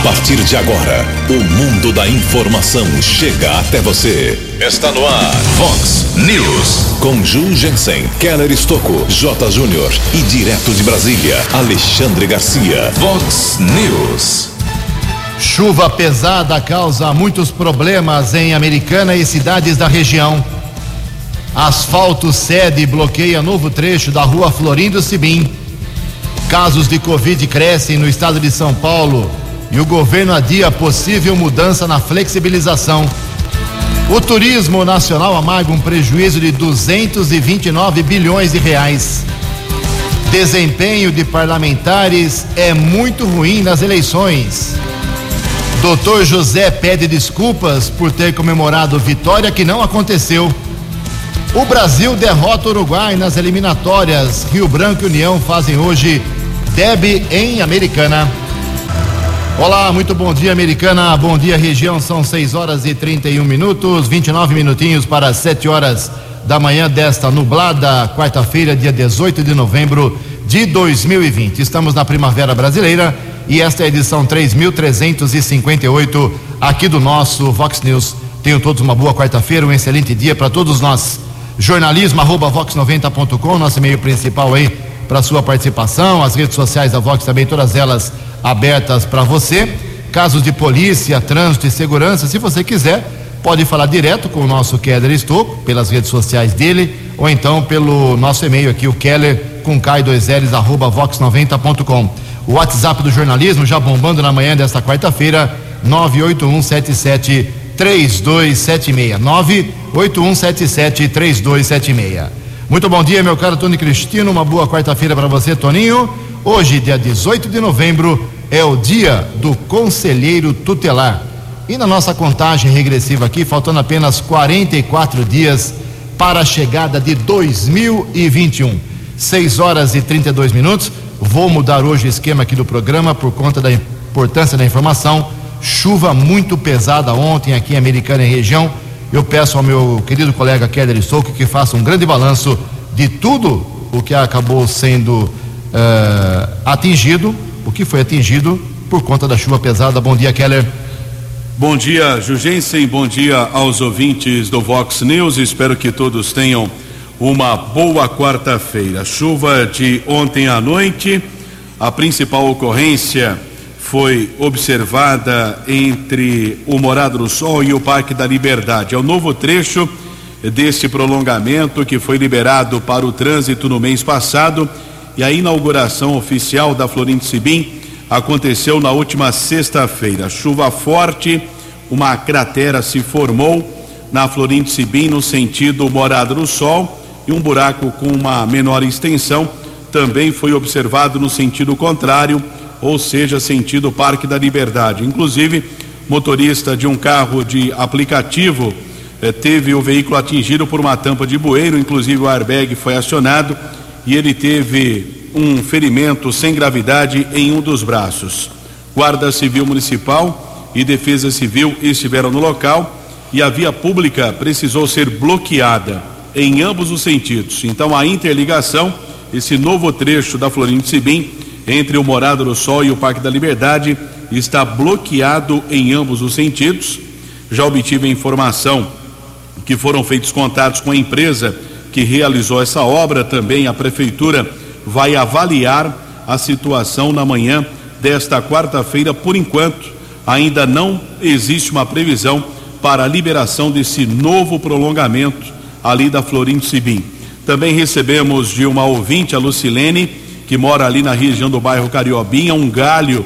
A partir de agora, o mundo da informação chega até você. Está no ar, Fox News. Com Ju Jensen, Keller Estocco, J. Júnior e direto de Brasília, Alexandre Garcia. Fox News. Chuva pesada causa muitos problemas em Americana e cidades da região. Asfalto cede e bloqueia novo trecho da rua Florindo Sibim. Casos de Covid crescem no estado de São Paulo e o governo adia possível mudança na flexibilização. O turismo nacional amarga um prejuízo de 229 bilhões de reais. Desempenho de parlamentares é muito ruim nas eleições. Doutor José pede desculpas por ter comemorado vitória que não aconteceu. O Brasil derrota o Uruguai nas eliminatórias. Rio Branco e União fazem hoje deb em Americana. Olá, muito bom dia, Americana. Bom dia, região. São 6 horas e 31 minutos, 29 minutinhos para 7 horas da manhã desta nublada quarta-feira, dia 18 de novembro de 2020. Estamos na Primavera Brasileira e esta é a edição 3358 aqui do nosso Vox News. Tenham todos uma boa quarta-feira, um excelente dia para todos nós. Jornalismo arroba vox90.com, nosso e-mail principal aí para sua participação, as redes sociais da Vox também, todas elas abertas para você. Casos de polícia, trânsito e segurança, se você quiser, pode falar direto com o nosso Keller Estouco, pelas redes sociais dele, ou então pelo nosso e-mail aqui, o Keller com K2Ls, arroba vox90.com. O WhatsApp do jornalismo já bombando na manhã desta quarta-feira, 98177 3276. 98177 3276. Muito bom dia, meu caro Tony Cristino. Uma boa quarta-feira para você, Toninho. Hoje, dia 18 de novembro, é o dia do conselheiro tutelar. E na nossa contagem regressiva aqui, faltando apenas 44 dias para a chegada de 2021. 6 horas e 32 minutos. Vou mudar hoje o esquema aqui do programa por conta da importância da informação. Chuva muito pesada ontem aqui em Americana e região. Eu peço ao meu querido colega Keller Souco que faça um grande balanço de tudo o que acabou sendo uh, atingido, o que foi atingido por conta da chuva pesada. Bom dia, Keller. Bom dia, Jugensen. Bom dia aos ouvintes do Vox News. Espero que todos tenham uma boa quarta-feira. Chuva de ontem à noite. A principal ocorrência foi observada entre o Morado do Sol e o Parque da Liberdade. É o novo trecho desse prolongamento que foi liberado para o trânsito no mês passado e a inauguração oficial da Florindo Sibim aconteceu na última sexta-feira. Chuva forte, uma cratera se formou na Florindo Sibim no sentido Morado do Sol e um buraco com uma menor extensão também foi observado no sentido contrário, ou seja, sentido Parque da Liberdade. Inclusive, motorista de um carro de aplicativo eh, teve o veículo atingido por uma tampa de bueiro, inclusive o airbag foi acionado e ele teve um ferimento sem gravidade em um dos braços. Guarda Civil Municipal e Defesa Civil estiveram no local e a via pública precisou ser bloqueada em ambos os sentidos. Então a interligação, esse novo trecho da Florindo Sibim, entre o Morado do Sol e o Parque da Liberdade, está bloqueado em ambos os sentidos. Já obtive a informação que foram feitos contatos com a empresa que realizou essa obra, também a prefeitura vai avaliar a situação na manhã desta quarta-feira. Por enquanto, ainda não existe uma previsão para a liberação desse novo prolongamento ali da Florindo Sibim. Também recebemos de uma ouvinte, a Lucilene, que mora ali na região do bairro Cariobinha, um galho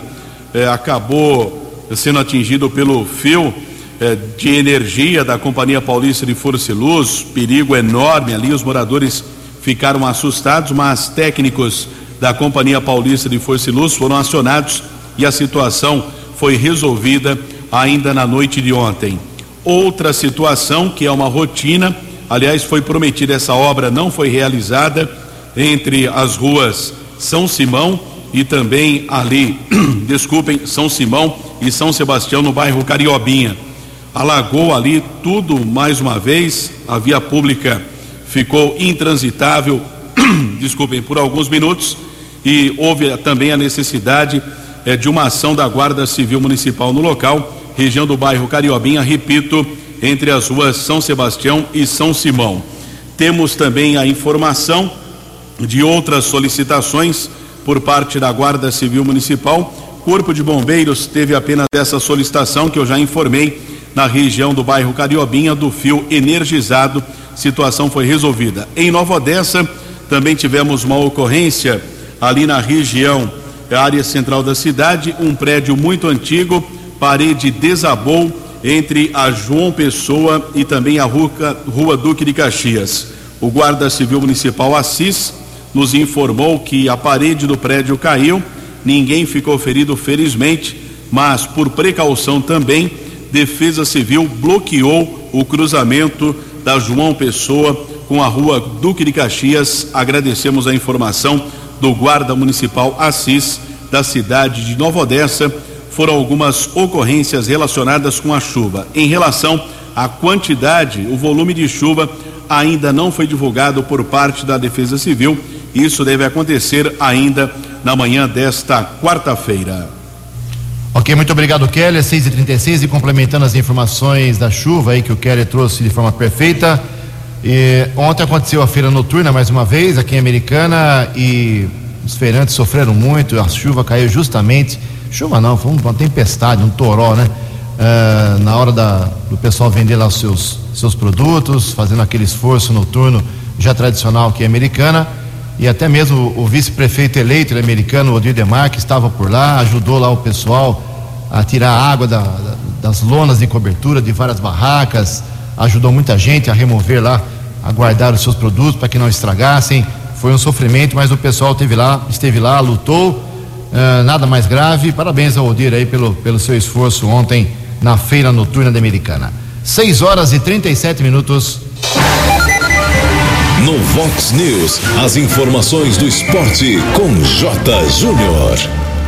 eh, acabou sendo atingido pelo fio eh, de energia da Companhia Paulista de Força e Luz, perigo enorme ali, os moradores ficaram assustados, mas técnicos da Companhia Paulista de Força e Luz foram acionados e a situação foi resolvida ainda na noite de ontem. Outra situação que é uma rotina Aliás, foi prometida essa obra, não foi realizada entre as ruas São Simão e também ali, desculpem, São Simão e São Sebastião no bairro Cariobinha. Alagou ali tudo mais uma vez, a via pública ficou intransitável, desculpem, por alguns minutos e houve também a necessidade é, de uma ação da Guarda Civil Municipal no local, região do bairro Cariobinha, repito, entre as ruas São Sebastião e São Simão. Temos também a informação de outras solicitações por parte da Guarda Civil Municipal. Corpo de Bombeiros teve apenas essa solicitação que eu já informei na região do bairro Cariobinha do fio energizado. Situação foi resolvida. Em Nova Odessa também tivemos uma ocorrência ali na região área central da cidade, um prédio muito antigo, parede desabou entre a João Pessoa e também a rua, rua Duque de Caxias. O Guarda Civil Municipal Assis nos informou que a parede do prédio caiu, ninguém ficou ferido, felizmente, mas por precaução também, Defesa Civil bloqueou o cruzamento da João Pessoa com a rua Duque de Caxias. Agradecemos a informação do Guarda Municipal Assis da cidade de Nova Odessa. Foram algumas ocorrências relacionadas com a chuva. Em relação à quantidade, o volume de chuva ainda não foi divulgado por parte da Defesa Civil. Isso deve acontecer ainda na manhã desta quarta-feira. Ok, muito obrigado, Kelly. 6h36 e complementando as informações da chuva aí que o Kelly trouxe de forma perfeita. E, ontem aconteceu a feira noturna mais uma vez aqui em Americana e os feirantes sofreram muito. A chuva caiu justamente. Chuva não, foi uma tempestade, um toró, né? Uh, na hora da, do pessoal vender lá os seus, seus produtos, fazendo aquele esforço noturno já tradicional aqui Americana e até mesmo o vice-prefeito eleito americano, o Odir Demar, que estava por lá, ajudou lá o pessoal a tirar água da, das lonas de cobertura de várias barracas, ajudou muita gente a remover lá, a guardar os seus produtos para que não estragassem. Foi um sofrimento, mas o pessoal esteve lá, esteve lá, lutou, uh, nada mais grave. Parabéns ao Odir aí pelo, pelo seu esforço ontem na feira noturna da Americana. 6 horas e 37 minutos. No Vox News, as informações do esporte com J. Júnior.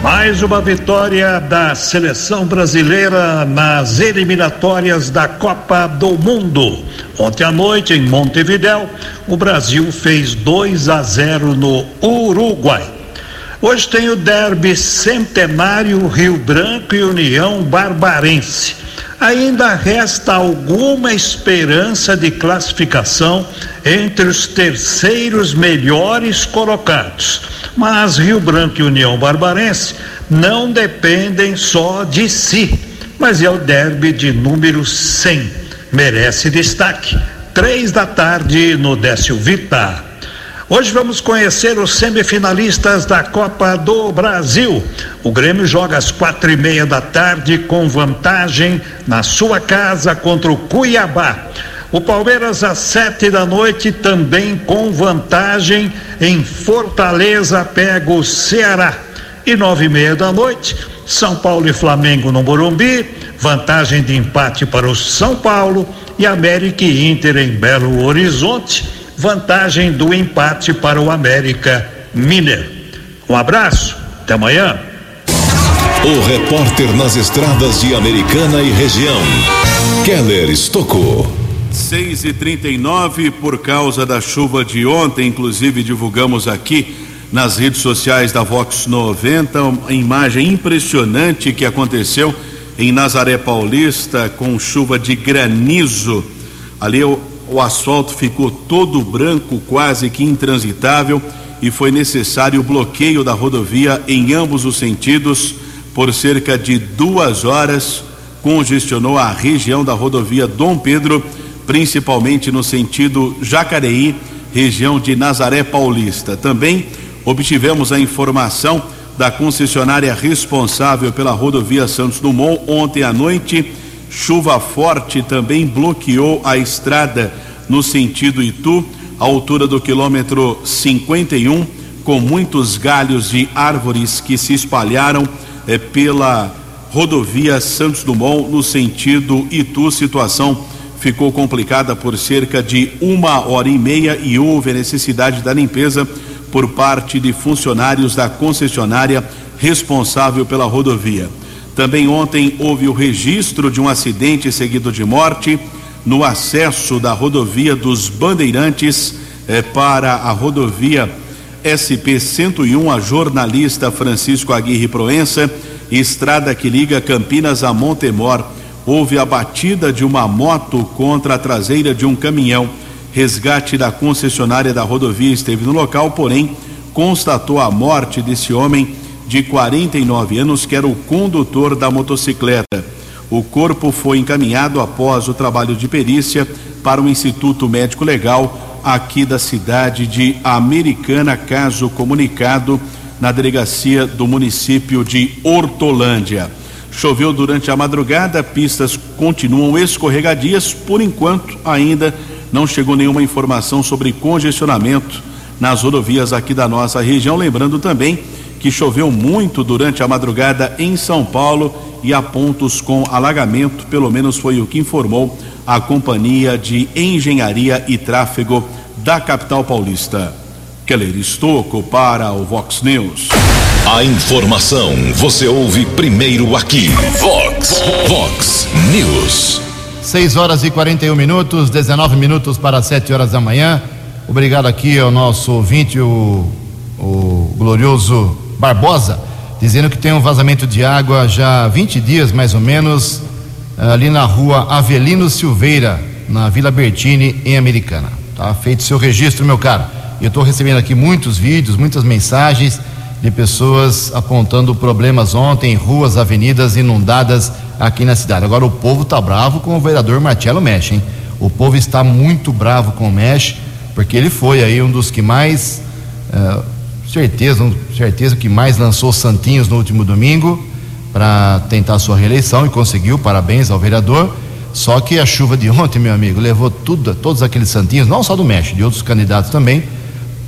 Mais uma vitória da seleção brasileira nas eliminatórias da Copa do Mundo. Ontem à noite, em Montevidéu, o Brasil fez 2 a 0 no Uruguai. Hoje tem o derby centenário Rio Branco e União Barbarense ainda resta alguma esperança de classificação entre os terceiros melhores colocados. Mas Rio Branco e União Barbarense não dependem só de si, mas é o derby de número 100. Merece destaque. Três da tarde no Décio Vitar. Hoje vamos conhecer os semifinalistas da Copa do Brasil. O Grêmio joga às quatro e meia da tarde com vantagem na sua casa contra o Cuiabá. O Palmeiras às sete da noite também com vantagem em Fortaleza pega o Ceará. E nove e meia da noite, São Paulo e Flamengo no Morumbi, vantagem de empate para o São Paulo e América e Inter em Belo Horizonte vantagem do empate para o América Mineiro. Um abraço, até amanhã. O repórter nas estradas de Americana e região, Keller Estocou. 6 e 39 por causa da chuva de ontem, inclusive divulgamos aqui nas redes sociais da Vox 90 uma imagem impressionante que aconteceu em Nazaré Paulista com chuva de granizo. Ali o o asfalto ficou todo branco, quase que intransitável, e foi necessário o bloqueio da rodovia em ambos os sentidos por cerca de duas horas. Congestionou a região da rodovia Dom Pedro, principalmente no sentido Jacareí, região de Nazaré Paulista. Também obtivemos a informação da concessionária responsável pela rodovia Santos Dumont ontem à noite Chuva forte também bloqueou a estrada no sentido Itu, à altura do quilômetro 51, com muitos galhos de árvores que se espalharam eh, pela rodovia Santos Dumont no sentido Itu. Situação ficou complicada por cerca de uma hora e meia e houve a necessidade da limpeza por parte de funcionários da concessionária responsável pela rodovia. Também ontem houve o registro de um acidente seguido de morte no acesso da rodovia dos Bandeirantes eh, para a rodovia SP-101, a jornalista Francisco Aguirre Proença, estrada que liga Campinas a Montemor. Houve a batida de uma moto contra a traseira de um caminhão. Resgate da concessionária da rodovia esteve no local, porém constatou a morte desse homem de 49 anos, que era o condutor da motocicleta. O corpo foi encaminhado após o trabalho de perícia para o Instituto Médico Legal aqui da cidade de Americana, caso comunicado na delegacia do município de Hortolândia. Choveu durante a madrugada, pistas continuam escorregadias, por enquanto ainda não chegou nenhuma informação sobre congestionamento nas rodovias aqui da nossa região. Lembrando também que choveu muito durante a madrugada em São Paulo e há pontos com alagamento, pelo menos foi o que informou a Companhia de Engenharia e Tráfego da capital paulista. Keller Estocco para o Vox News. A informação você ouve primeiro aqui. Vox, Vox News. 6 horas e 41 minutos, 19 minutos para 7 horas da manhã. Obrigado aqui ao nosso ouvinte, o, o glorioso Barbosa, dizendo que tem um vazamento de água já há 20 dias, mais ou menos, ali na rua Avelino Silveira, na Vila Bertini, em Americana. Tá feito seu registro, meu caro. Eu estou recebendo aqui muitos vídeos, muitas mensagens de pessoas apontando problemas ontem, ruas, avenidas inundadas aqui na cidade. Agora o povo está bravo com o vereador Marcelo Mesh, hein? O povo está muito bravo com o Mesh, porque ele foi aí um dos que mais, uh, certeza, certeza que mais lançou santinhos no último domingo para tentar sua reeleição e conseguiu. Parabéns ao vereador. Só que a chuva de ontem, meu amigo, levou tudo, todos aqueles santinhos, não só do Mesh, de outros candidatos também,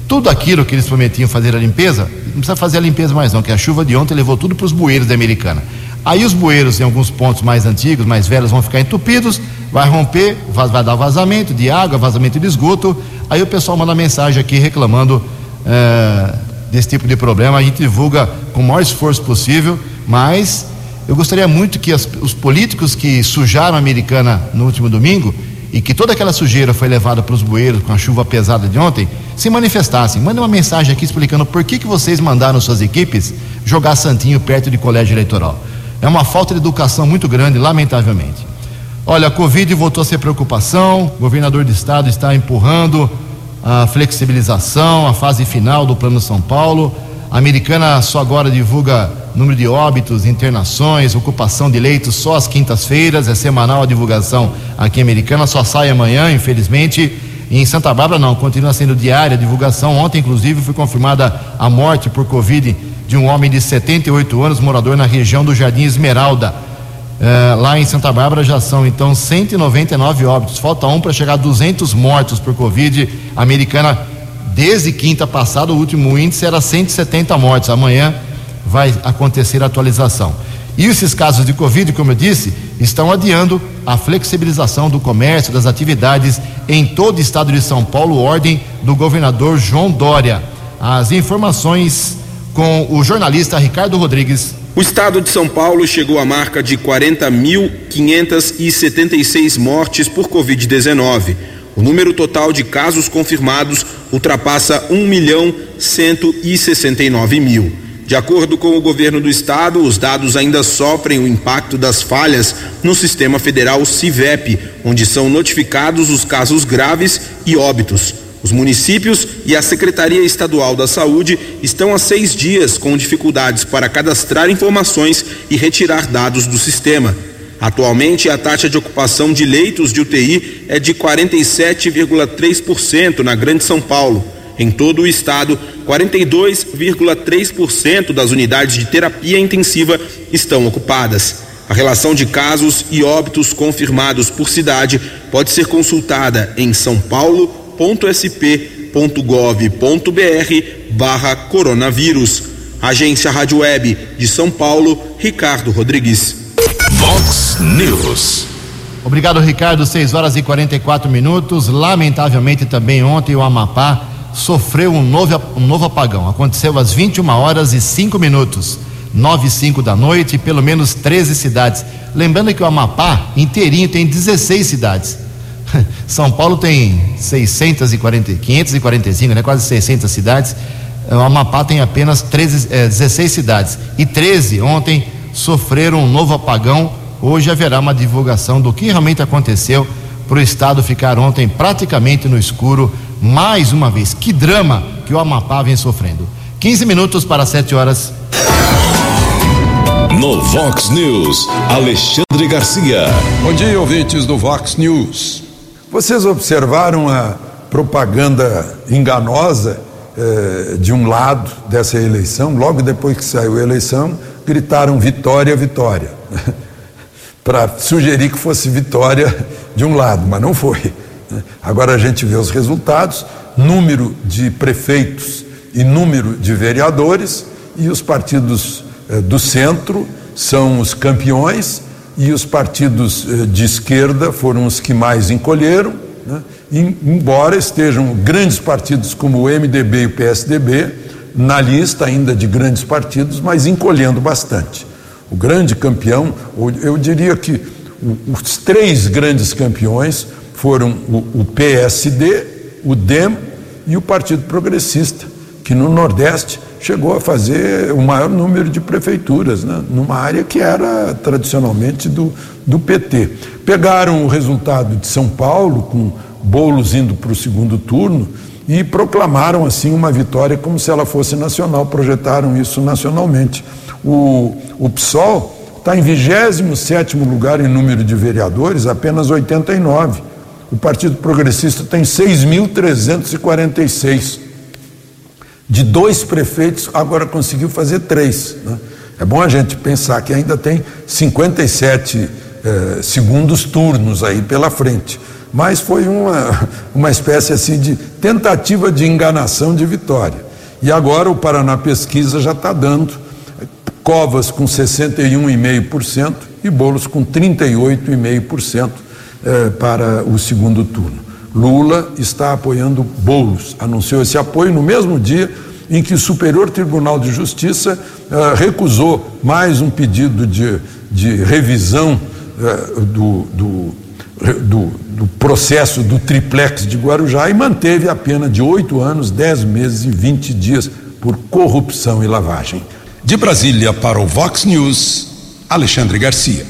tudo aquilo que eles prometiam fazer a limpeza, não precisa fazer a limpeza mais não, que a chuva de ontem levou tudo para os bueiros da Americana. Aí os bueiros em alguns pontos mais antigos, mais velhos, vão ficar entupidos, vai romper, vai dar vazamento de água, vazamento de esgoto. Aí o pessoal manda mensagem aqui reclamando é, desse tipo de problema. A gente divulga com o maior esforço possível, mas eu gostaria muito que as, os políticos que sujaram a Americana no último domingo e que toda aquela sujeira foi levada para os bueiros com a chuva pesada de ontem, se manifestassem. Manda uma mensagem aqui explicando por que, que vocês mandaram suas equipes jogar Santinho perto de colégio eleitoral. É uma falta de educação muito grande, lamentavelmente. Olha, a Covid voltou a ser preocupação, o governador do estado está empurrando a flexibilização, a fase final do Plano São Paulo. A americana só agora divulga número de óbitos, internações, ocupação de leitos só às quintas-feiras, é semanal a divulgação aqui em Americana, só sai amanhã, infelizmente. E em Santa Bárbara não, continua sendo diária a divulgação. Ontem, inclusive, foi confirmada a morte por Covid de um homem de 78 anos, morador na região do Jardim Esmeralda. É, lá em Santa Bárbara já são então 199 óbitos. Falta um para chegar a 200 mortos por Covid. A americana, desde quinta passada, o último índice era 170 mortes. Amanhã vai acontecer a atualização. E esses casos de Covid, como eu disse, estão adiando a flexibilização do comércio, das atividades em todo o estado de São Paulo, ordem do governador João Dória. As informações com o jornalista Ricardo Rodrigues. O estado de São Paulo chegou à marca de 40.576 mortes por Covid-19. O número total de casos confirmados ultrapassa 1 milhão 169 mil. De acordo com o governo do estado, os dados ainda sofrem o impacto das falhas no sistema federal CIVEP, onde são notificados os casos graves e óbitos. Os municípios e a Secretaria Estadual da Saúde estão há seis dias com dificuldades para cadastrar informações e retirar dados do sistema. Atualmente, a taxa de ocupação de leitos de UTI é de 47,3% na Grande São Paulo. Em todo o estado, 42,3% das unidades de terapia intensiva estão ocupadas. A relação de casos e óbitos confirmados por cidade pode ser consultada em sãopaulo.sp.gov.br barra coronavírus. Agência Rádio Web de São Paulo, Ricardo Rodrigues. Vox News. Obrigado, Ricardo. 6 horas e 44 minutos. Lamentavelmente também ontem o Amapá sofreu um novo, um novo apagão. Aconteceu às 21 horas e 5 minutos, 9 e 5 da noite, pelo menos 13 cidades. Lembrando que o Amapá inteirinho tem 16 cidades. São Paulo tem 640, 545, né, quase 600 cidades. o Amapá tem apenas 13, é, 16 cidades e 13 ontem sofreram um novo apagão. Hoje haverá uma divulgação do que realmente aconteceu para o estado ficar ontem praticamente no escuro mais uma vez. Que drama que o Amapá vem sofrendo. 15 minutos para 7 horas. No Vox News, Alexandre Garcia. Bom dia, ouvintes do Vox News. Vocês observaram a propaganda enganosa eh, de um lado dessa eleição? Logo depois que saiu a eleição, gritaram vitória, vitória. Para sugerir que fosse vitória de um lado, mas não foi. Agora a gente vê os resultados: número de prefeitos e número de vereadores, e os partidos eh, do centro são os campeões, e os partidos eh, de esquerda foram os que mais encolheram, né? embora estejam grandes partidos como o MDB e o PSDB na lista ainda de grandes partidos, mas encolhendo bastante. O grande campeão, eu diria que os três grandes campeões foram o, PSD, o DEM e o Partido Progressista, que no Nordeste chegou a fazer o maior número de prefeituras, né, numa área que era tradicionalmente do, do PT. Pegaram o resultado de São Paulo, com bolos indo para o segundo turno, e proclamaram assim uma vitória como se ela fosse nacional, projetaram isso nacionalmente. O, o PSOL está em 27 lugar em número de vereadores, apenas 89. O Partido Progressista tem 6.346. De dois prefeitos, agora conseguiu fazer três. Né? É bom a gente pensar que ainda tem 57 eh, segundos turnos aí pela frente. Mas foi uma, uma espécie assim de tentativa de enganação de vitória. E agora o Paraná Pesquisa já está dando Covas com 61,5% e Bolos com 38,5% eh, para o segundo turno. Lula está apoiando Bolos, anunciou esse apoio no mesmo dia em que o Superior Tribunal de Justiça eh, recusou mais um pedido de, de revisão eh, do, do, do, do, processo do triplex de Guarujá e manteve a pena de oito anos, dez meses e vinte dias por corrupção e lavagem. De Brasília para o Vox News, Alexandre Garcia.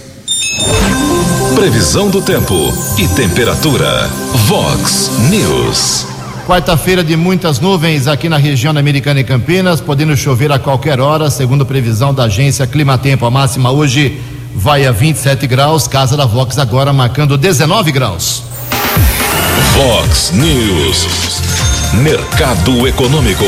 Previsão do tempo e temperatura. Vox News. Quarta-feira de muitas nuvens aqui na região da Americana e Campinas, podendo chover a qualquer hora, segundo previsão da agência Climatempo. A máxima hoje vai a 27 graus, casa da Vox agora marcando 19 graus. Vox News. Mercado Econômico.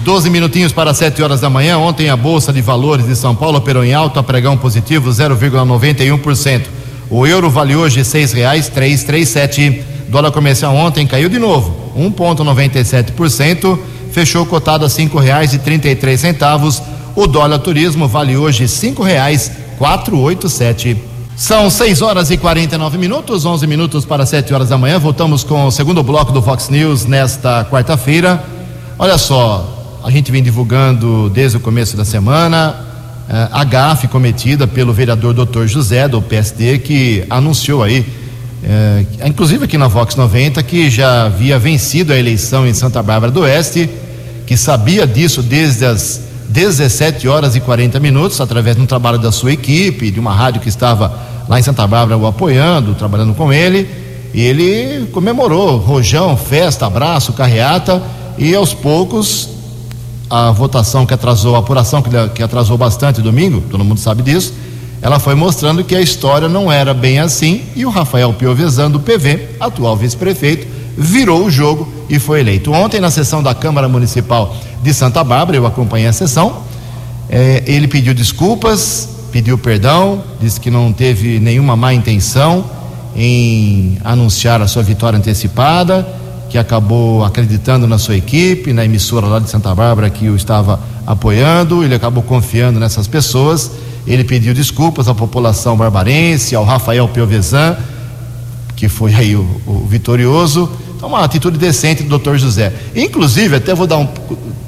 12 minutinhos para 7 horas da manhã. Ontem a Bolsa de Valores de São Paulo operou em alta, pregão positivo 0,91%. O euro vale hoje seis reais três, três, sete. Dólar comercial ontem caiu de novo, 1,97%, fechou cotado a cinco reais e trinta e três centavos. O dólar turismo vale hoje cinco reais quatro, oito, sete. São 6 horas e 49 minutos, 11 minutos para 7 horas da manhã. Voltamos com o segundo bloco do Fox News nesta quarta-feira. Olha só, a gente vem divulgando desde o começo da semana uh, a gafe cometida pelo vereador Dr. José, do PSD, que anunciou aí, uh, inclusive aqui na Vox 90, que já havia vencido a eleição em Santa Bárbara do Oeste, que sabia disso desde as 17 horas e 40 minutos, através de um trabalho da sua equipe, de uma rádio que estava lá em Santa Bárbara o apoiando, trabalhando com ele. E ele comemorou, rojão, festa, abraço, carreata, e aos poucos a votação que atrasou, a apuração que, atrasou bastante domingo, todo mundo sabe disso, ela foi mostrando que a história não era bem assim e o Rafael Piovesan do PV, atual vice-prefeito, virou o jogo e foi eleito. Ontem, na sessão da Câmara Municipal de Santa Bárbara, eu acompanhei a sessão, é, ele pediu desculpas, pediu perdão, disse que não teve nenhuma má intenção em anunciar a sua vitória antecipada que acabou acreditando na sua equipe, na emissora lá de Santa Bárbara que o estava apoiando, ele acabou confiando nessas pessoas. Ele pediu desculpas à população barbarense, ao Rafael Piovesan, que foi aí o, o vitorioso. Então, uma atitude decente do doutor José. Inclusive, até vou dar um.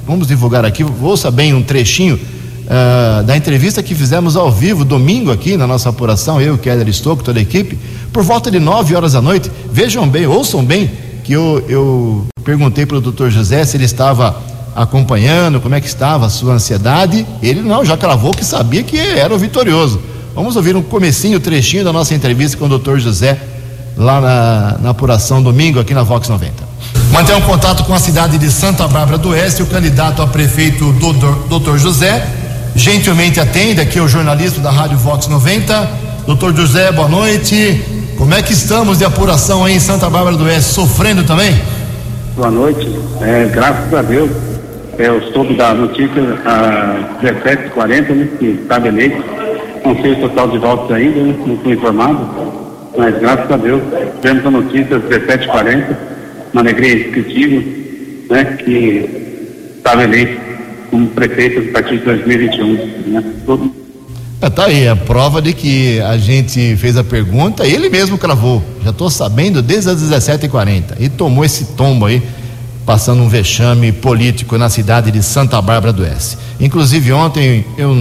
Vamos divulgar aqui, ouça bem um trechinho uh, da entrevista que fizemos ao vivo domingo aqui na nossa apuração, eu, Keller Stocco, toda a equipe, por volta de 9 horas da noite. Vejam bem, ouçam bem que eu, eu perguntei para o doutor José se ele estava acompanhando, como é que estava a sua ansiedade. Ele não, já cravou que sabia que era o vitorioso. Vamos ouvir um comecinho, trechinho da nossa entrevista com o doutor José, lá na, na apuração domingo, aqui na Vox 90. Manter um contato com a cidade de Santa Bárbara do Oeste, o candidato a prefeito, doutor, doutor José, gentilmente atende aqui o jornalista da Rádio Vox 90. Doutor José, boa noite. Como é que estamos de apuração aí em Santa Bárbara do Oeste? Sofrendo também? Boa noite. É, graças a Deus, eu soube da notícia às 17h40, né, que estava eleito. Não sei o total de votos ainda, né, não fui informado, mas graças a Deus, tivemos a notícia às 17h40, uma alegria indescritível, né, que estava eleito como prefeito a partir de 2021. Né, todo... É, tá aí, a prova de que a gente fez a pergunta, ele mesmo cravou. Já estou sabendo desde as 17h40 e tomou esse tombo aí passando um vexame político na cidade de Santa Bárbara do Oeste. Inclusive ontem, eu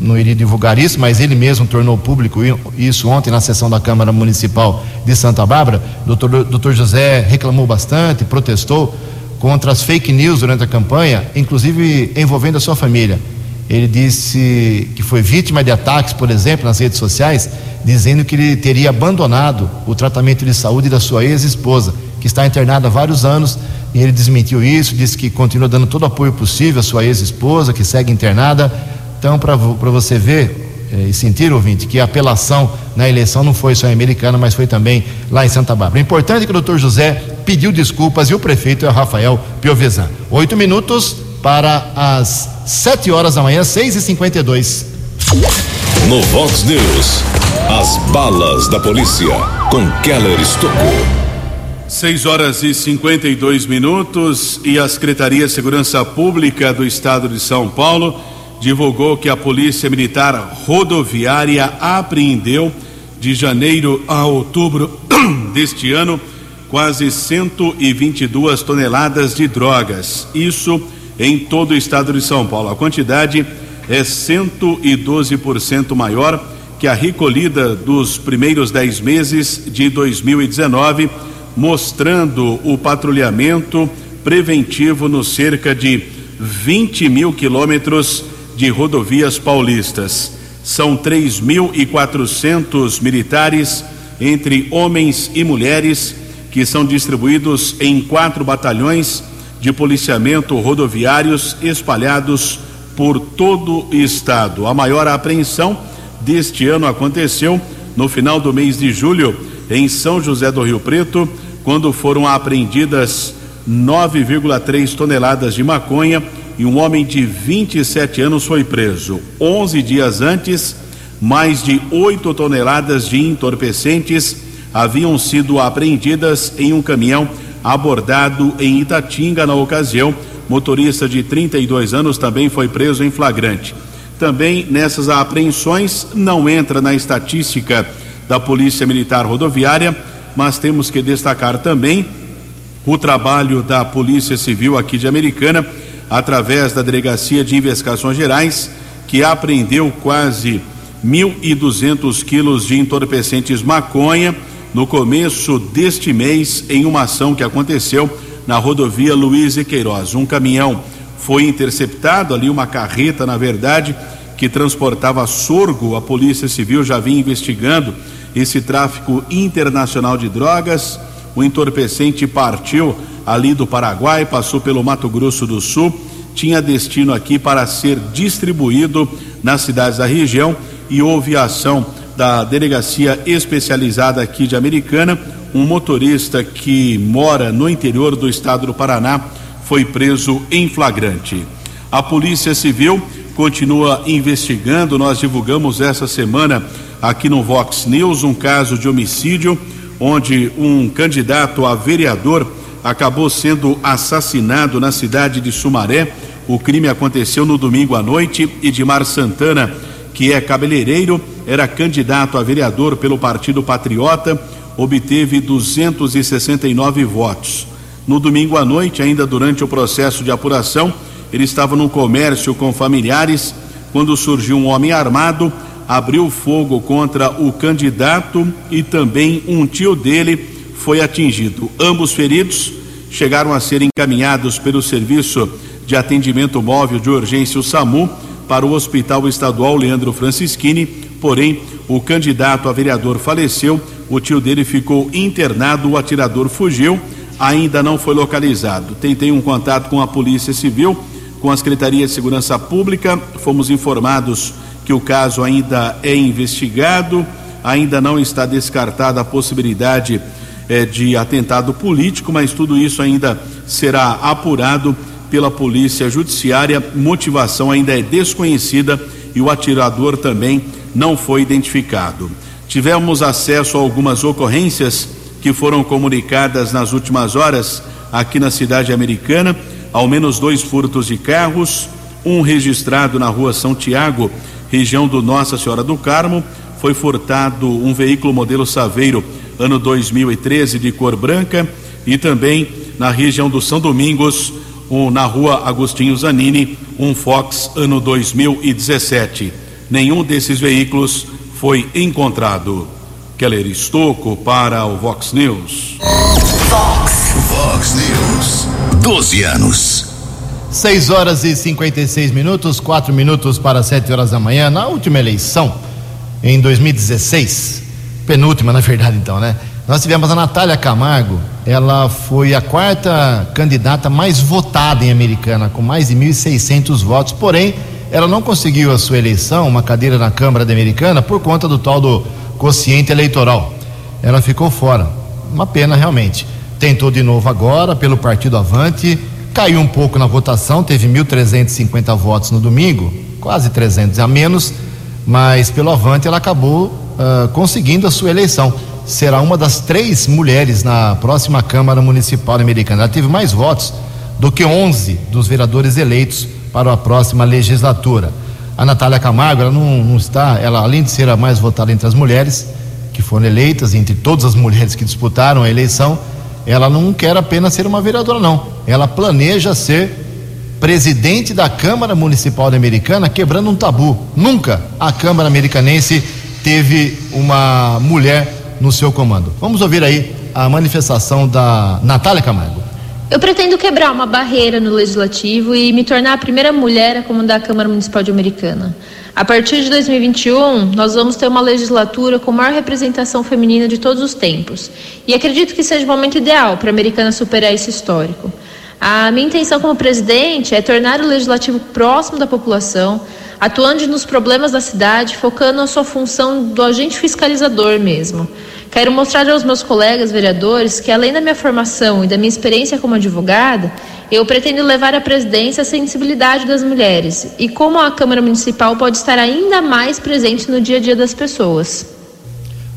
não iria divulgar isso, mas ele mesmo tornou público isso ontem na sessão da Câmara Municipal de Santa Bárbara. Doutor, doutor José reclamou bastante, protestou contra as fake news durante a campanha, inclusive envolvendo a sua família. Ele disse que foi vítima de ataques, por exemplo, nas redes sociais, dizendo que ele teria abandonado o tratamento de saúde da sua ex-esposa, que está internada há vários anos e ele desmentiu isso, disse que continua dando todo o apoio possível à sua ex-esposa, que segue internada. Então, para você ver eh, e sentir, ouvinte, que a apelação na eleição não foi só em Americana, mas foi também lá em Santa Bárbara. Importante que o doutor José pediu desculpas e o prefeito é o Rafael Piovesan. Oito minutos para as sete horas da manhã, seis e cinquenta e dois. No Vox News, as balas da polícia com Keller Estocou. 6 horas e 52 minutos e a Secretaria de Segurança Pública do Estado de São Paulo divulgou que a Polícia Militar Rodoviária apreendeu de janeiro a outubro deste ano quase 122 toneladas de drogas. Isso em todo o estado de São Paulo. A quantidade é 112% maior que a recolhida dos primeiros 10 meses de 2019 mostrando o patrulhamento preventivo nos cerca de 20 mil quilômetros de rodovias paulistas. São 3.400 militares, entre homens e mulheres, que são distribuídos em quatro batalhões de policiamento rodoviários espalhados por todo o estado. A maior apreensão deste ano aconteceu no final do mês de julho em São José do Rio Preto, quando foram apreendidas 9,3 toneladas de maconha e um homem de 27 anos foi preso. 11 dias antes, mais de 8 toneladas de entorpecentes haviam sido apreendidas em um caminhão abordado em Itatinga na ocasião. Motorista de 32 anos também foi preso em flagrante. Também nessas apreensões não entra na estatística da Polícia Militar Rodoviária, mas temos que destacar também o trabalho da Polícia Civil aqui de Americana, através da Delegacia de Investigações Gerais, que apreendeu quase 1.200 quilos de entorpecentes maconha no começo deste mês, em uma ação que aconteceu na rodovia Luiz e Queiroz. Um caminhão foi interceptado ali, uma carreta, na verdade, que transportava sorgo. A Polícia Civil já vinha investigando esse tráfico internacional de drogas. O entorpecente partiu ali do Paraguai, passou pelo Mato Grosso do Sul, tinha destino aqui para ser distribuído nas cidades da região e houve ação da delegacia especializada aqui de Americana. Um motorista que mora no interior do estado do Paraná foi preso em flagrante. A Polícia Civil continua investigando. Nós divulgamos essa semana aqui no Vox News um caso de homicídio onde um candidato a vereador acabou sendo assassinado na cidade de Sumaré. O crime aconteceu no domingo à noite. Edmar Santana, que é cabeleireiro, era candidato a vereador pelo Partido Patriota, obteve 269 votos. No domingo à noite, ainda durante o processo de apuração, ele estava no comércio com familiares quando surgiu um homem armado abriu fogo contra o candidato e também um tio dele foi atingido. Ambos feridos chegaram a ser encaminhados pelo serviço de atendimento móvel de urgência, o SAMU, para o Hospital Estadual Leandro Francischini, porém o candidato a vereador faleceu, o tio dele ficou internado, o atirador fugiu, ainda não foi localizado. Tentei um contato com a Polícia Civil, com a Secretaria de Segurança Pública, fomos informados que o caso ainda é investigado, ainda não está descartada a possibilidade eh, de atentado político, mas tudo isso ainda será apurado pela Polícia Judiciária. Motivação ainda é desconhecida e o atirador também não foi identificado. Tivemos acesso a algumas ocorrências que foram comunicadas nas últimas horas aqui na cidade americana, ao menos dois furtos de carros, um registrado na rua São Tiago, região do Nossa Senhora do Carmo, foi furtado um veículo modelo Saveiro ano 2013 de cor branca e também na região do São Domingos, um, na rua Agostinho Zanini, um Fox ano 2017. Nenhum desses veículos foi encontrado. Keller Estocco para o Vox News. Vox, Vox News. 12 anos. 6 horas e 56 minutos, 4 minutos para 7 horas da manhã, na última eleição, em 2016, penúltima na verdade então, né? Nós tivemos a Natália Camargo, ela foi a quarta candidata mais votada em Americana, com mais de 1.600 votos, porém, ela não conseguiu a sua eleição, uma cadeira na Câmara Americana, por conta do tal do quociente eleitoral. Ela ficou fora. Uma pena, realmente. Tentou de novo agora, pelo Partido Avante, caiu um pouco na votação, teve 1.350 votos no domingo, quase 300 a menos, mas pelo Avante ela acabou uh, conseguindo a sua eleição. Será uma das três mulheres na próxima Câmara Municipal Americana. Ela teve mais votos do que 11 dos vereadores eleitos para a próxima legislatura. A Natália Camargo, ela não, não, está, ela além de ser a mais votada entre as mulheres que foram eleitas, entre todas as mulheres que disputaram a eleição, ela não quer apenas ser uma vereadora, não. Ela planeja ser presidente da Câmara Municipal da Americana, quebrando um tabu. Nunca a Câmara Americanense teve uma mulher no seu comando. Vamos ouvir aí a manifestação da Natália Camargo. Eu pretendo quebrar uma barreira no legislativo e me tornar a primeira mulher a comandar a Câmara Municipal de Americana. A partir de 2021, nós vamos ter uma legislatura com maior representação feminina de todos os tempos. E acredito que seja o momento ideal para a Americana superar esse histórico. A minha intenção como presidente é tornar o legislativo próximo da população, atuando nos problemas da cidade, focando a sua função do agente fiscalizador mesmo. Quero mostrar aos meus colegas vereadores que, além da minha formação e da minha experiência como advogada, eu pretendo levar à presidência a sensibilidade das mulheres e como a Câmara Municipal pode estar ainda mais presente no dia a dia das pessoas.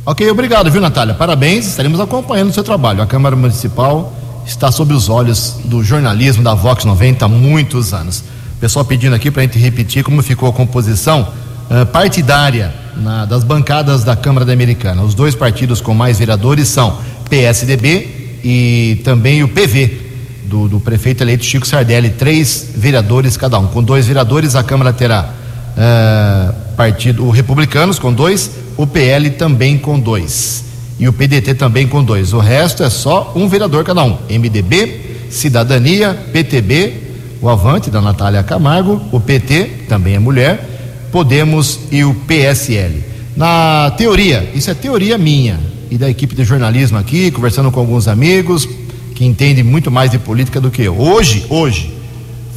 Ok, obrigado, viu, Natália? Parabéns, estaremos acompanhando o seu trabalho. A Câmara Municipal está sob os olhos do jornalismo da Vox 90 há muitos anos. Pessoal pedindo aqui para a gente repetir como ficou a composição uh, partidária na, das bancadas da Câmara da Americana. Os dois partidos com mais vereadores são PSDB e também o PV, do, do prefeito eleito Chico Sardelli, três vereadores cada um. Com dois vereadores, a Câmara terá uh, partido, o Republicanos com dois, o PL também com dois. E o PDT também com dois. O resto é só um vereador cada um. MDB, Cidadania, PTB, o Avante da Natália Camargo, o PT, também é mulher, Podemos e o PSL. Na teoria, isso é teoria minha e da equipe de jornalismo aqui, conversando com alguns amigos que entendem muito mais de política do que eu. Hoje, hoje,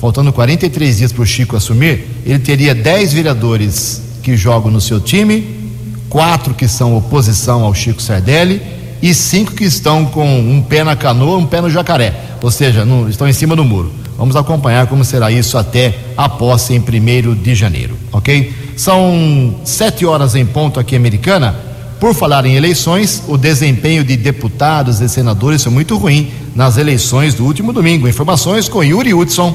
faltando 43 dias para o Chico assumir, ele teria 10 vereadores que jogam no seu time, quatro que são oposição ao Chico Sardelli e cinco que estão com um pé na canoa, um pé no jacaré, ou seja, no, estão em cima do muro. Vamos acompanhar como será isso até a posse em 1 de janeiro, ok? São sete horas em ponto aqui americana. Por falar em eleições, o desempenho de deputados e senadores foi muito ruim nas eleições do último domingo. Informações com Yuri Hudson.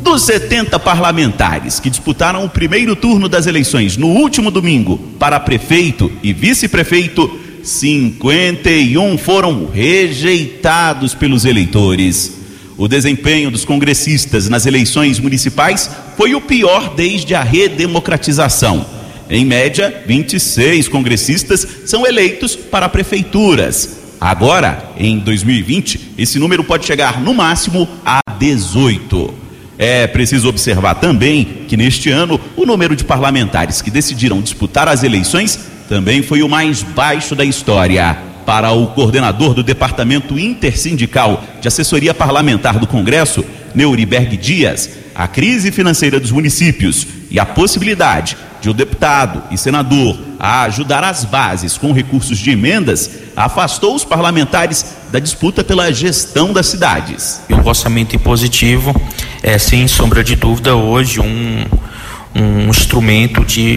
Dos 70 parlamentares que disputaram o primeiro turno das eleições no último domingo para prefeito e vice-prefeito, 51 foram rejeitados pelos eleitores. O desempenho dos congressistas nas eleições municipais foi o pior desde a redemocratização. Em média, 26 congressistas são eleitos para prefeituras. Agora, em 2020, esse número pode chegar no máximo a 18. É preciso observar também que neste ano o número de parlamentares que decidiram disputar as eleições também foi o mais baixo da história. Para o coordenador do Departamento Intersindical de Assessoria Parlamentar do Congresso, Neuriberg Dias, a crise financeira dos municípios e a possibilidade de o deputado e senador a ajudar as bases com recursos de emendas afastou os parlamentares da disputa pela gestão das cidades. O orçamento impositivo é, sem sombra de dúvida, hoje um um instrumento de,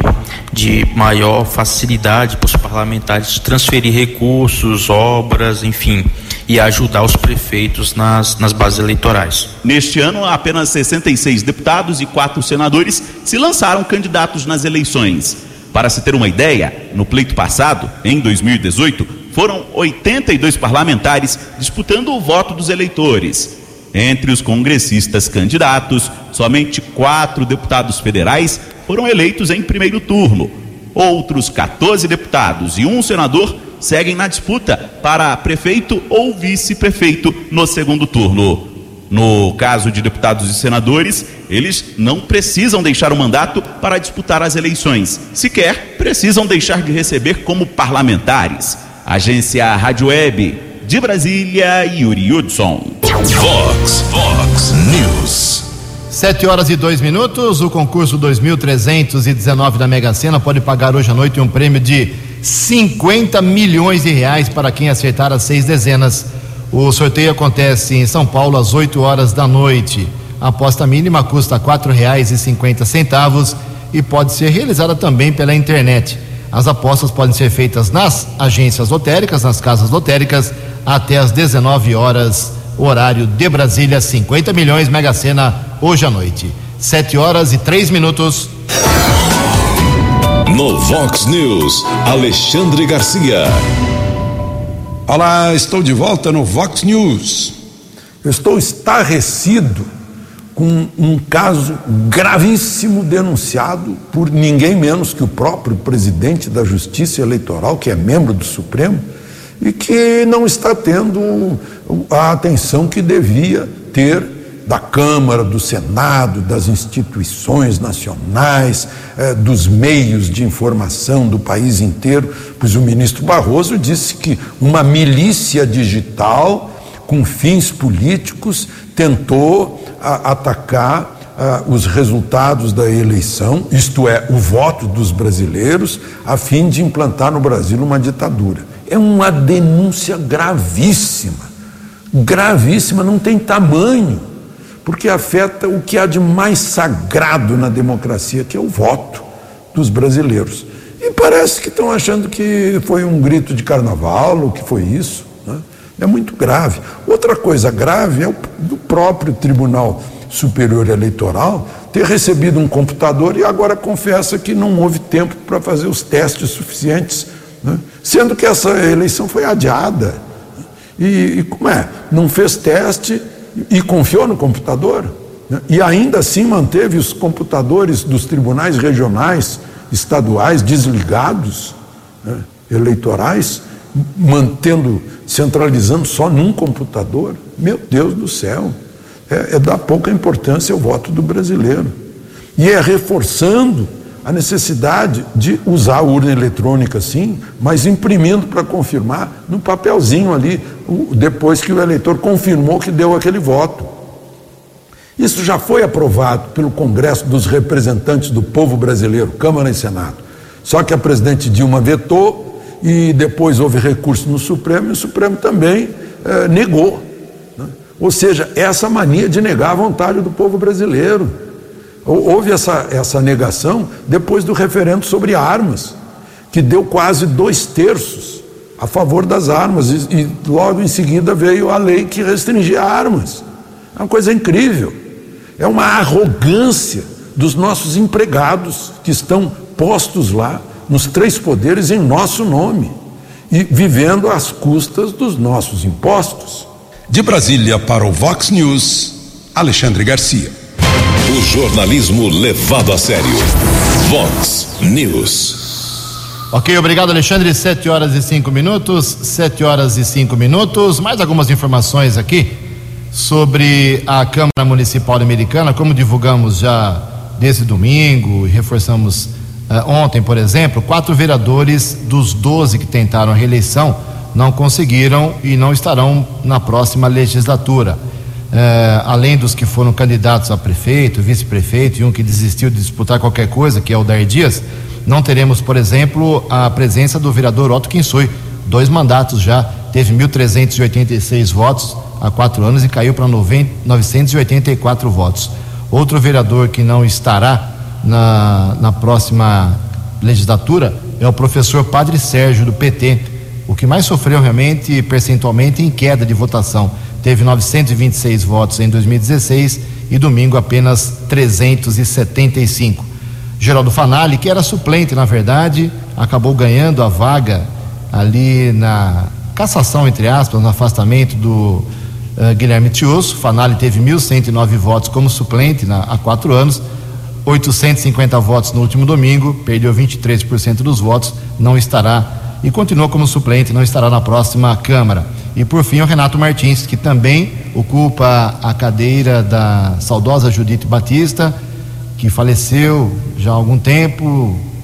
de maior facilidade para os parlamentares transferir recursos, obras, enfim, e ajudar os prefeitos nas, nas bases eleitorais. Neste ano, apenas 66 deputados e quatro senadores se lançaram candidatos nas eleições. Para se ter uma ideia, no pleito passado, em 2018, foram 82 parlamentares disputando o voto dos eleitores. Entre os congressistas candidatos, somente quatro deputados federais foram eleitos em primeiro turno. Outros 14 deputados e um senador seguem na disputa para prefeito ou vice-prefeito no segundo turno. No caso de deputados e senadores, eles não precisam deixar o mandato para disputar as eleições, sequer precisam deixar de receber como parlamentares. Agência Rádio Web de Brasília, Yuri Hudson. Vox, Vox News. Sete horas e dois minutos. O concurso 2319 da Mega Sena pode pagar hoje à noite um prêmio de 50 milhões de reais para quem acertar as seis dezenas. O sorteio acontece em São Paulo às 8 horas da noite. A aposta mínima custa quatro reais e cinquenta centavos e pode ser realizada também pela internet. As apostas podem ser feitas nas agências lotéricas, nas casas lotéricas até às 19 horas, horário de Brasília, 50 milhões, Mega Sena, hoje à noite. 7 horas e 3 minutos. No Vox News, Alexandre Garcia. Olá, estou de volta no Vox News. Eu estou estarrecido com um caso gravíssimo denunciado por ninguém menos que o próprio presidente da Justiça Eleitoral, que é membro do Supremo, e que não está tendo a atenção que devia ter da Câmara, do Senado, das instituições nacionais, eh, dos meios de informação do país inteiro, pois o ministro Barroso disse que uma milícia digital com fins políticos tentou a, atacar a, os resultados da eleição, isto é, o voto dos brasileiros, a fim de implantar no Brasil uma ditadura. É uma denúncia gravíssima, gravíssima, não tem tamanho, porque afeta o que há de mais sagrado na democracia, que é o voto dos brasileiros. E parece que estão achando que foi um grito de carnaval, ou que foi isso. Né? É muito grave. Outra coisa grave é o do próprio Tribunal Superior Eleitoral ter recebido um computador e agora confessa que não houve tempo para fazer os testes suficientes né? Sendo que essa eleição foi adiada. E, e, como é? Não fez teste e confiou no computador. Né? E ainda assim manteve os computadores dos tribunais regionais, estaduais, desligados, né? eleitorais, mantendo, centralizando só num computador. Meu Deus do céu! É, é pouca importância ao voto do brasileiro. E é reforçando a necessidade de usar a urna eletrônica, sim, mas imprimindo para confirmar no papelzinho ali, depois que o eleitor confirmou que deu aquele voto. Isso já foi aprovado pelo Congresso dos Representantes do Povo Brasileiro, Câmara e Senado. Só que a presidente Dilma vetou e depois houve recurso no Supremo e o Supremo também eh, negou. Né? Ou seja, essa mania de negar a vontade do povo brasileiro. Houve essa, essa negação depois do referendo sobre armas, que deu quase dois terços a favor das armas, e, e logo em seguida veio a lei que restringia armas. É uma coisa incrível. É uma arrogância dos nossos empregados que estão postos lá, nos três poderes, em nosso nome, e vivendo às custas dos nossos impostos. De Brasília para o Vox News, Alexandre Garcia. O jornalismo levado a sério. Vox News. Ok, obrigado Alexandre. Sete horas e cinco minutos. Sete horas e cinco minutos. Mais algumas informações aqui sobre a Câmara Municipal Americana, como divulgamos já desde domingo e reforçamos uh, ontem, por exemplo, quatro vereadores dos 12 que tentaram a reeleição não conseguiram e não estarão na próxima legislatura. Uh, além dos que foram candidatos a prefeito, vice-prefeito e um que desistiu de disputar qualquer coisa, que é o Dair Dias, não teremos, por exemplo, a presença do vereador Otto Kinsui, dois mandatos já, teve 1.386 votos há quatro anos e caiu para 984 votos. Outro vereador que não estará na, na próxima legislatura é o professor Padre Sérgio, do PT, o que mais sofreu realmente percentualmente em queda de votação. Teve 926 votos em 2016 e domingo apenas 375. Geraldo Fanali, que era suplente, na verdade, acabou ganhando a vaga ali na cassação, entre aspas, no afastamento do uh, Guilherme Tiosso. Fanali teve 1.109 votos como suplente na, há quatro anos, 850 votos no último domingo, perdeu 23% dos votos, não estará e continua como suplente, não estará na próxima Câmara. E por fim, o Renato Martins, que também ocupa a cadeira da saudosa Judite Batista, que faleceu já há algum tempo,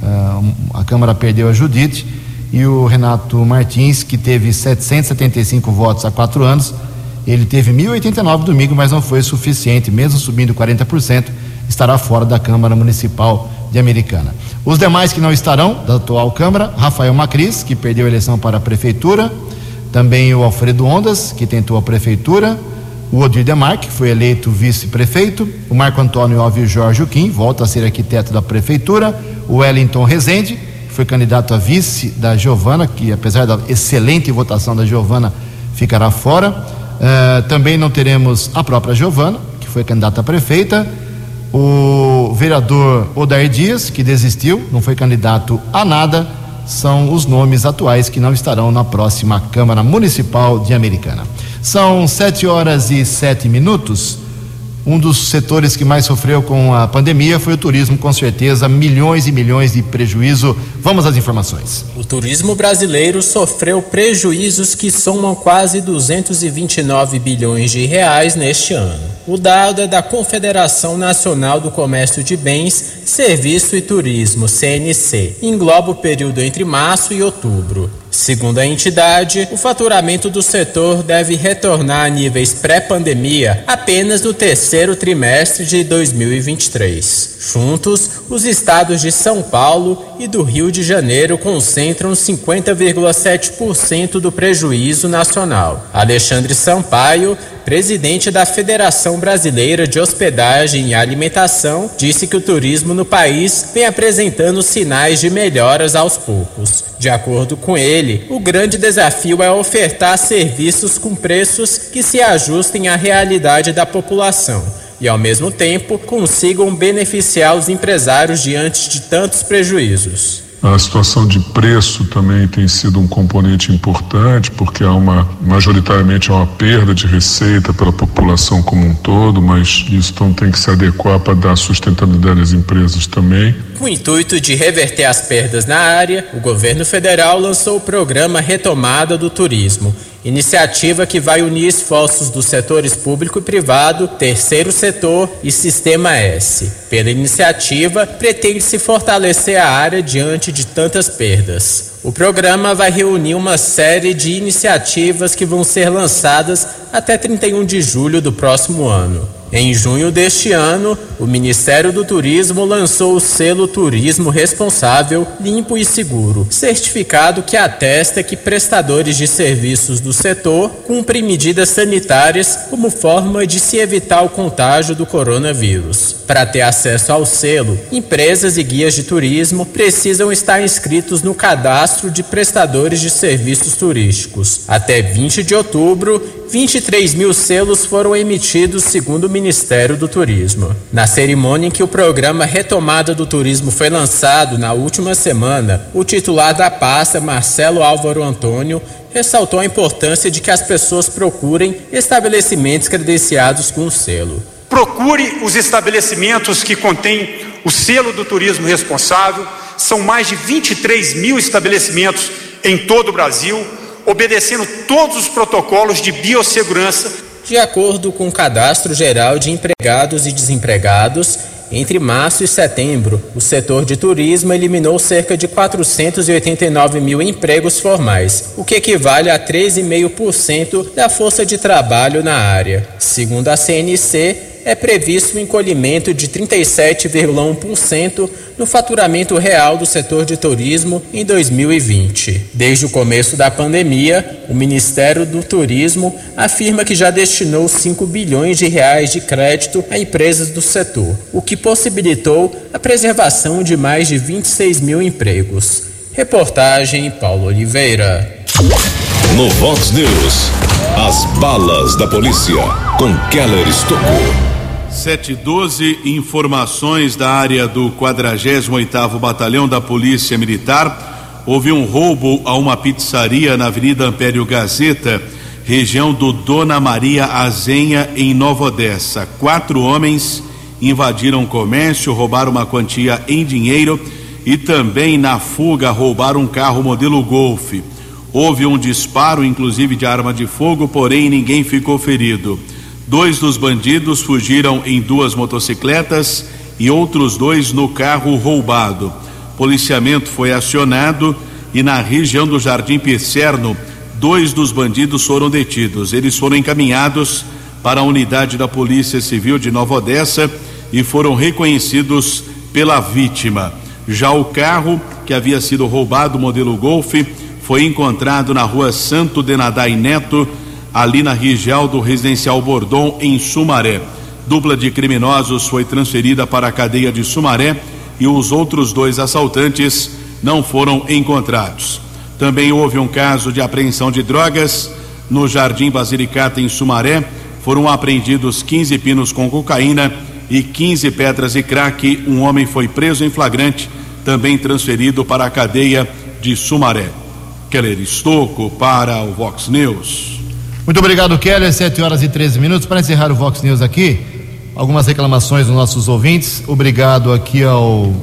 uh, a Câmara perdeu a Judite, e o Renato Martins, que teve 775 votos há quatro anos, ele teve 1.089 domingo, mas não foi suficiente, mesmo subindo 40%, estará fora da Câmara Municipal de Americana. Os demais que não estarão da atual Câmara, Rafael Macris, que perdeu a eleição para a Prefeitura, também o Alfredo Ondas, que tentou a Prefeitura, o Odir Demar, que foi eleito vice-prefeito, o Marco Antônio Alves Jorge Quim, volta a ser arquiteto da Prefeitura, o Wellington Rezende, que foi candidato a vice da Giovana, que apesar da excelente votação da Giovana, ficará fora. Uh, também não teremos a própria Giovana, que foi candidata a prefeita, o vereador Odair Dias, que desistiu, não foi candidato a nada, são os nomes atuais que não estarão na próxima Câmara Municipal de Americana. São sete horas e sete minutos. Um dos setores que mais sofreu com a pandemia foi o turismo, com certeza, milhões e milhões de prejuízo. Vamos às informações. O turismo brasileiro sofreu prejuízos que somam quase 229 bilhões de reais neste ano. O dado é da Confederação Nacional do Comércio de Bens, Serviço e Turismo, CNC. Engloba o período entre março e outubro. Segundo a entidade, o faturamento do setor deve retornar a níveis pré-pandemia apenas no terceiro trimestre de 2023. Juntos, os estados de São Paulo e do Rio de Janeiro concentram 50,7% do prejuízo nacional. Alexandre Sampaio, presidente da Federação Brasileira de Hospedagem e Alimentação, disse que o turismo no país vem apresentando sinais de melhoras aos poucos. De acordo com ele, o grande desafio é ofertar serviços com preços que se ajustem à realidade da população e, ao mesmo tempo, consigam beneficiar os empresários diante de tantos prejuízos. A situação de preço também tem sido um componente importante, porque há uma, majoritariamente há uma perda de receita pela população como um todo, mas isso então tem que se adequar para dar sustentabilidade às empresas também. Com o intuito de reverter as perdas na área, o governo federal lançou o programa Retomada do Turismo, iniciativa que vai unir esforços dos setores público e privado, terceiro setor e Sistema S. Pela iniciativa, pretende-se fortalecer a área diante de tantas perdas. O programa vai reunir uma série de iniciativas que vão ser lançadas até 31 de julho do próximo ano. Em junho deste ano, o Ministério do Turismo lançou o selo Turismo Responsável, Limpo e Seguro, certificado que atesta que prestadores de serviços do setor cumprem medidas sanitárias como forma de se evitar o contágio do coronavírus. Para ter acesso ao selo, empresas e guias de turismo precisam estar inscritos no cadastro de prestadores de serviços turísticos. Até 20 de outubro, 23 mil selos foram emitidos, segundo o Ministério do Turismo. Na cerimônia em que o programa Retomada do Turismo foi lançado na última semana, o titular da pasta, Marcelo Álvaro Antônio, ressaltou a importância de que as pessoas procurem estabelecimentos credenciados com o selo. Procure os estabelecimentos que contêm o selo do turismo responsável. São mais de 23 mil estabelecimentos em todo o Brasil, obedecendo todos os protocolos de biossegurança De acordo com o Cadastro Geral de Empregados e Desempregados, entre março e setembro, o setor de turismo eliminou cerca de 489 mil empregos formais, o que equivale a 13,5% da força de trabalho na área. Segundo a CNC, é previsto um encolhimento de 37,1% no faturamento real do setor de turismo em 2020. Desde o começo da pandemia, o Ministério do Turismo afirma que já destinou 5 bilhões de reais de crédito a empresas do setor, o que possibilitou a preservação de mais de 26 mil empregos. Reportagem Paulo Oliveira. No Vox News, as balas da polícia com Keller Estocou. 712 informações da área do 48º Batalhão da Polícia Militar. Houve um roubo a uma pizzaria na Avenida Ampério Gazeta, região do Dona Maria Azenha, em Nova Odessa. Quatro homens invadiram o comércio, roubaram uma quantia em dinheiro e também na fuga roubaram um carro modelo Golf. Houve um disparo, inclusive de arma de fogo, porém ninguém ficou ferido. Dois dos bandidos fugiram em duas motocicletas e outros dois no carro roubado. Policiamento foi acionado e na região do Jardim Piscerno, dois dos bandidos foram detidos. Eles foram encaminhados para a unidade da Polícia Civil de Nova Odessa e foram reconhecidos pela vítima. Já o carro que havia sido roubado, modelo Golf, foi encontrado na rua Santo Denadai Neto, ali na região do residencial Bordon, em Sumaré. Dupla de criminosos foi transferida para a cadeia de Sumaré e os outros dois assaltantes não foram encontrados. Também houve um caso de apreensão de drogas no Jardim Basilicata, em Sumaré. Foram apreendidos 15 pinos com cocaína e 15 pedras de crack. Um homem foi preso em flagrante, também transferido para a cadeia de Sumaré. Keller Estocco para o Vox News. Muito obrigado, Keller. 7 horas e 13 minutos. Para encerrar o Vox News aqui, algumas reclamações dos nossos ouvintes. Obrigado aqui ao uh,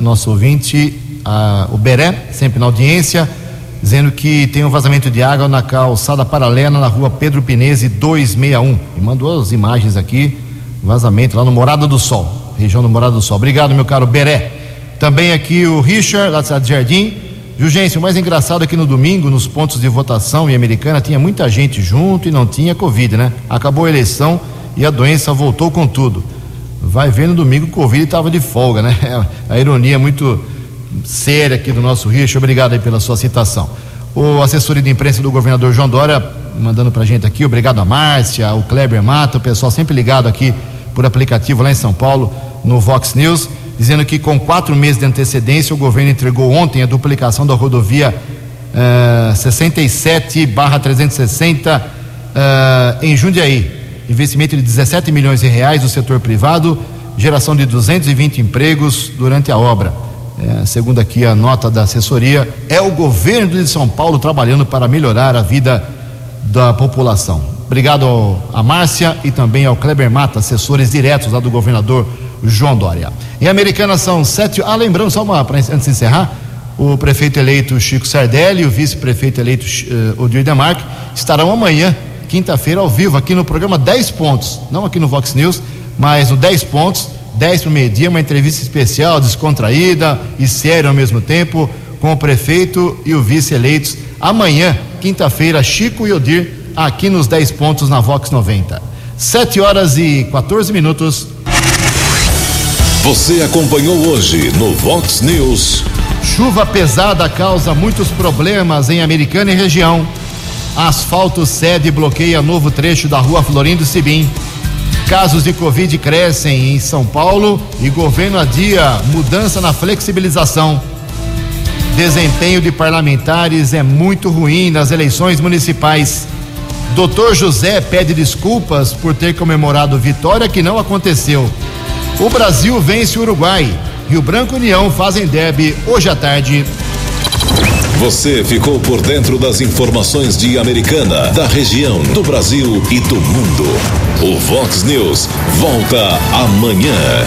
nosso ouvinte, uh, o Beré, sempre na audiência, dizendo que tem um vazamento de água na calçada paralela na rua Pedro Pinese 261. E mandou as imagens aqui, vazamento lá no Morada do Sol, região do Morada do Sol. Obrigado, meu caro Beré. Também aqui o Richard, da cidade de Jardim. Jugêncio, o mais engraçado é que no domingo, nos pontos de votação em Americana, tinha muita gente junto e não tinha Covid, né? Acabou a eleição e a doença voltou com tudo. Vai ver no domingo o Covid estava de folga, né? A ironia é muito séria aqui do nosso Richard. Obrigado aí pela sua citação. O assessoria de imprensa do governador João Dória mandando pra gente aqui. Obrigado a Márcia, o Kleber Mata, o pessoal sempre ligado aqui por aplicativo lá em São Paulo, no Vox News dizendo que com quatro meses de antecedência o governo entregou ontem a duplicação da rodovia uh, 67/360 uh, em Jundiaí. Investimento de 17 milhões de reais do setor privado, geração de 220 empregos durante a obra. Uh, segundo aqui a nota da assessoria, é o governo de São Paulo trabalhando para melhorar a vida da população. Obrigado a Márcia e também ao Kleber Mata, assessores diretos lá do governador João Dória. Em Americana são sete. Ah, lembrando, só uma, antes de encerrar, o prefeito eleito Chico Sardelli e o vice-prefeito eleito uh, Odir Demarque estarão amanhã, quinta-feira, ao vivo, aqui no programa 10 Pontos. Não aqui no Vox News, mas no 10 Pontos, 10 para meio-dia, uma entrevista especial, descontraída e séria ao mesmo tempo, com o prefeito e o vice eleitos. Amanhã, quinta-feira, Chico e Odir, aqui nos 10 Pontos na Vox 90. 7 horas e 14 minutos. Você acompanhou hoje no Vox News. Chuva pesada causa muitos problemas em Americana e região. Asfalto cede e bloqueia novo trecho da rua Florindo Sibim. Casos de Covid crescem em São Paulo e governo adia mudança na flexibilização. Desempenho de parlamentares é muito ruim nas eleições municipais. Doutor José pede desculpas por ter comemorado vitória que não aconteceu. O Brasil vence o Uruguai. Rio Branco União fazem derby hoje à tarde. Você ficou por dentro das informações de Americana, da região, do Brasil e do mundo. O Vox News volta amanhã.